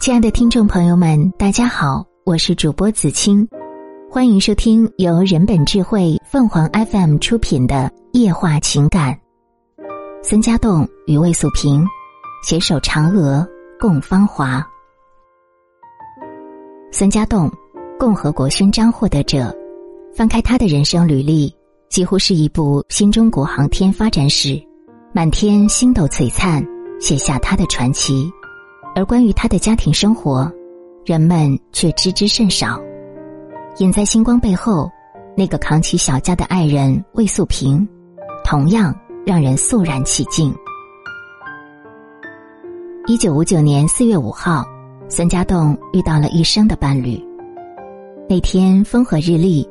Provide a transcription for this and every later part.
亲爱的听众朋友们，大家好，我是主播子清，欢迎收听由人本智慧凤凰 FM 出品的《夜话情感》。孙家栋与魏素萍携手嫦娥共芳华。孙家栋，共和国勋章获得者，翻开他的人生履历，几乎是一部新中国航天发展史，满天星斗璀璨，写下他的传奇。而关于他的家庭生活，人们却知之甚少。隐在星光背后，那个扛起小家的爱人魏素萍，同样让人肃然起敬。一九五九年四月五号，孙家栋遇到了一生的伴侣。那天风和日丽，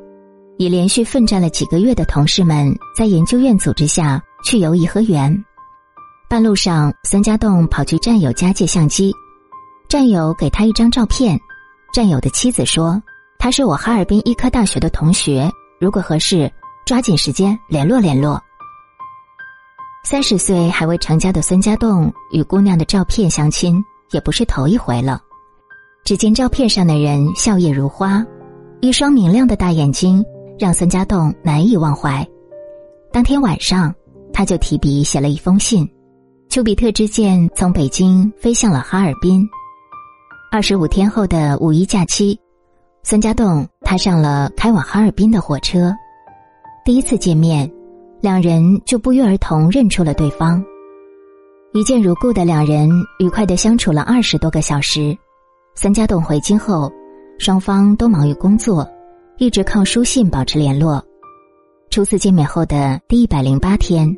已连续奋战了几个月的同事们，在研究院组织下去游颐和园。半路上，孙家栋跑去战友家借相机，战友给他一张照片。战友的妻子说：“他是我哈尔滨医科大学的同学，如果合适，抓紧时间联络联络。”三十岁还未成家的孙家栋与姑娘的照片相亲，也不是头一回了。只见照片上的人笑靥如花，一双明亮的大眼睛让孙家栋难以忘怀。当天晚上，他就提笔写了一封信。丘比特之箭从北京飞向了哈尔滨。二十五天后的五一假期，孙家栋踏上了开往哈尔滨的火车。第一次见面，两人就不约而同认出了对方。一见如故的两人愉快的相处了二十多个小时。孙家栋回京后，双方都忙于工作，一直靠书信保持联络。初次见面后的第一百零八天。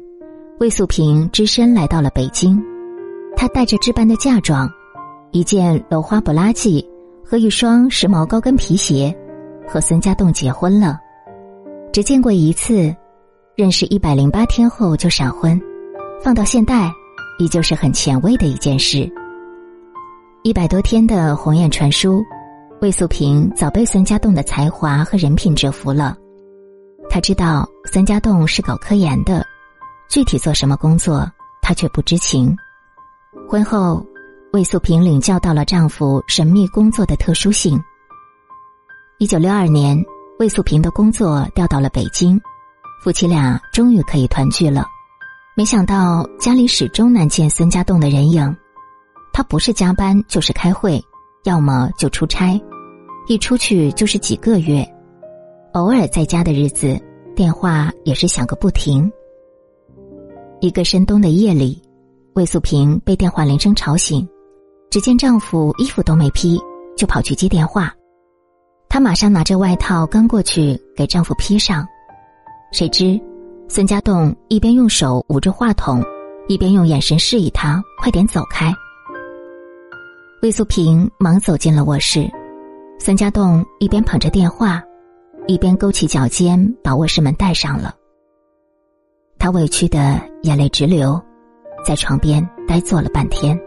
魏素萍只身来到了北京，她带着置办的嫁妆，一件镂花布拉髻和一双时髦高跟皮鞋，和孙家栋结婚了。只见过一次，认识一百零八天后就闪婚，放到现代，依旧是很前卫的一件事。一百多天的鸿雁传书，魏素萍早被孙家栋的才华和人品折服了。他知道孙家栋是搞科研的。具体做什么工作，她却不知情。婚后，魏素萍领教到了丈夫神秘工作的特殊性。一九六二年，魏素萍的工作调到了北京，夫妻俩终于可以团聚了。没想到家里始终难见孙家栋的人影，他不是加班就是开会，要么就出差，一出去就是几个月。偶尔在家的日子，电话也是响个不停。一个深冬的夜里，魏素萍被电话铃声吵醒，只见丈夫衣服都没披，就跑去接电话。她马上拿着外套刚过去给丈夫披上，谁知孙家栋一边用手捂着话筒，一边用眼神示意她快点走开。魏素萍忙走进了卧室，孙家栋一边捧着电话，一边勾起脚尖把卧室门带上了。她委屈的眼泪直流，在床边呆坐了半天，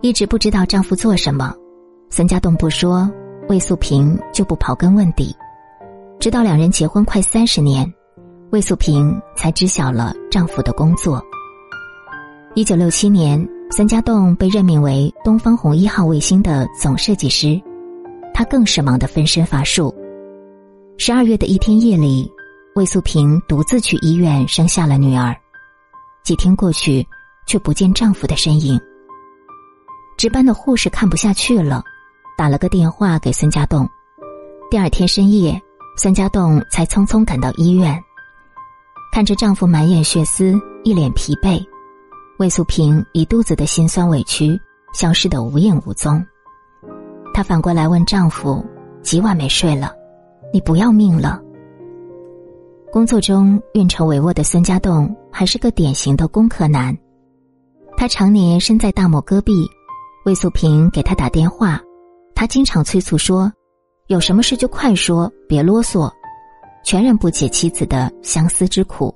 一直不知道丈夫做什么。孙家栋不说，魏素萍就不刨根问底，直到两人结婚快三十年，魏素萍才知晓了丈夫的工作。一九六七年，孙家栋被任命为东方红一号卫星的总设计师，他更是忙得分身乏术。十二月的一天夜里。魏素萍独自去医院生下了女儿，几天过去，却不见丈夫的身影。值班的护士看不下去了，打了个电话给孙家栋。第二天深夜，孙家栋才匆匆赶到医院，看着丈夫满眼血丝、一脸疲惫，魏素萍一肚子的心酸委屈消失得无影无踪。她反过来问丈夫：“几晚没睡了？你不要命了？”工作中运筹帷幄的孙家栋还是个典型的工科男，他常年身在大漠戈壁，魏素萍给他打电话，他经常催促说：“有什么事就快说，别啰嗦。”全然不解妻子的相思之苦。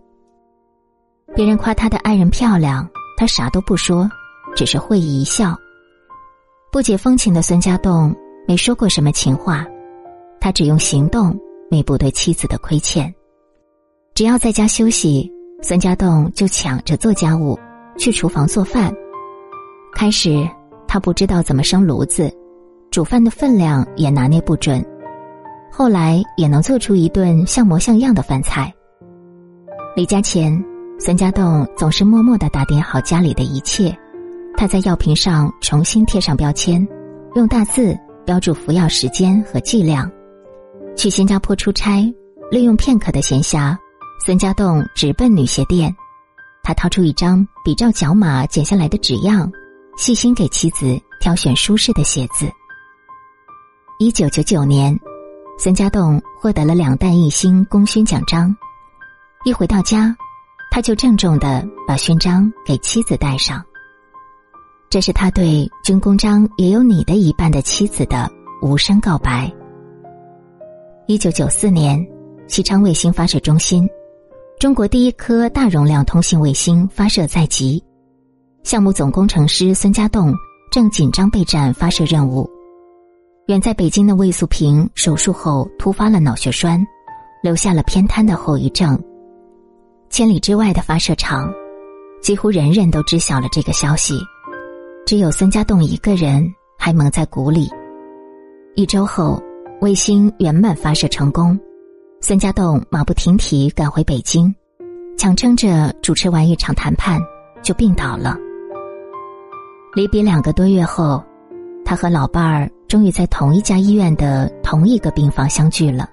别人夸他的爱人漂亮，他啥都不说，只是会意一笑。不解风情的孙家栋没说过什么情话，他只用行动弥补对妻子的亏欠。只要在家休息，孙家栋就抢着做家务，去厨房做饭。开始，他不知道怎么生炉子，煮饭的分量也拿捏不准，后来也能做出一顿像模像样的饭菜。离家前，孙家栋总是默默的打点好家里的一切。他在药瓶上重新贴上标签，用大字标注服药时间和剂量。去新加坡出差，利用片刻的闲暇，孙家栋直奔女鞋店。他掏出一张比照脚码剪下来的纸样，细心给妻子挑选舒适的鞋子。一九九九年，孙家栋获得了两弹一星功勋奖章。一回到家，他就郑重的把勋章给妻子戴上。这是他对“军功章也有你的一半”的妻子的无声告白。一九九四年，西昌卫星发射中心，中国第一颗大容量通信卫星发射在即，项目总工程师孙家栋正紧张备战发射任务。远在北京的魏素平手术后突发了脑血栓，留下了偏瘫的后遗症。千里之外的发射场，几乎人人都知晓了这个消息，只有孙家栋一个人还蒙在鼓里。一周后。卫星圆满发射成功，孙家栋马不停蹄赶回北京，强撑着主持完一场谈判，就病倒了。离别两个多月后，他和老伴儿终于在同一家医院的同一个病房相聚了。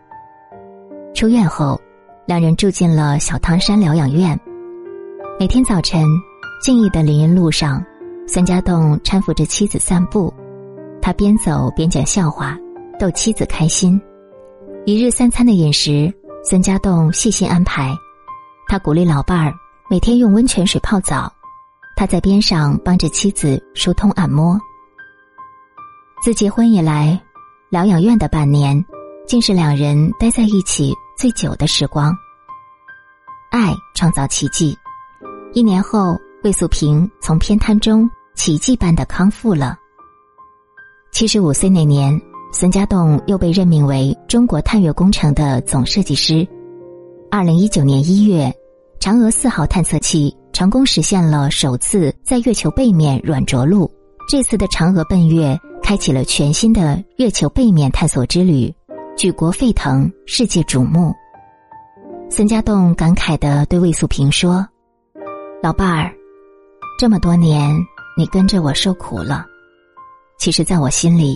出院后，两人住进了小汤山疗养院。每天早晨，静谧的林荫路上，孙家栋搀扶着妻子散步，他边走边讲笑话。逗妻子开心，一日三餐的饮食，孙家栋细心安排。他鼓励老伴儿每天用温泉水泡澡，他在边上帮着妻子疏通按摩。自结婚以来，疗养院的半年，竟是两人待在一起最久的时光。爱创造奇迹，一年后，魏素平从偏瘫中奇迹般的康复了。七十五岁那年。孙家栋又被任命为中国探月工程的总设计师。二零一九年一月，嫦娥四号探测器成功实现了首次在月球背面软着陆。这次的嫦娥奔月，开启了全新的月球背面探索之旅，举国沸腾，世界瞩目。孙家栋感慨的对魏素萍说：“老伴儿，这么多年你跟着我受苦了，其实，在我心里。”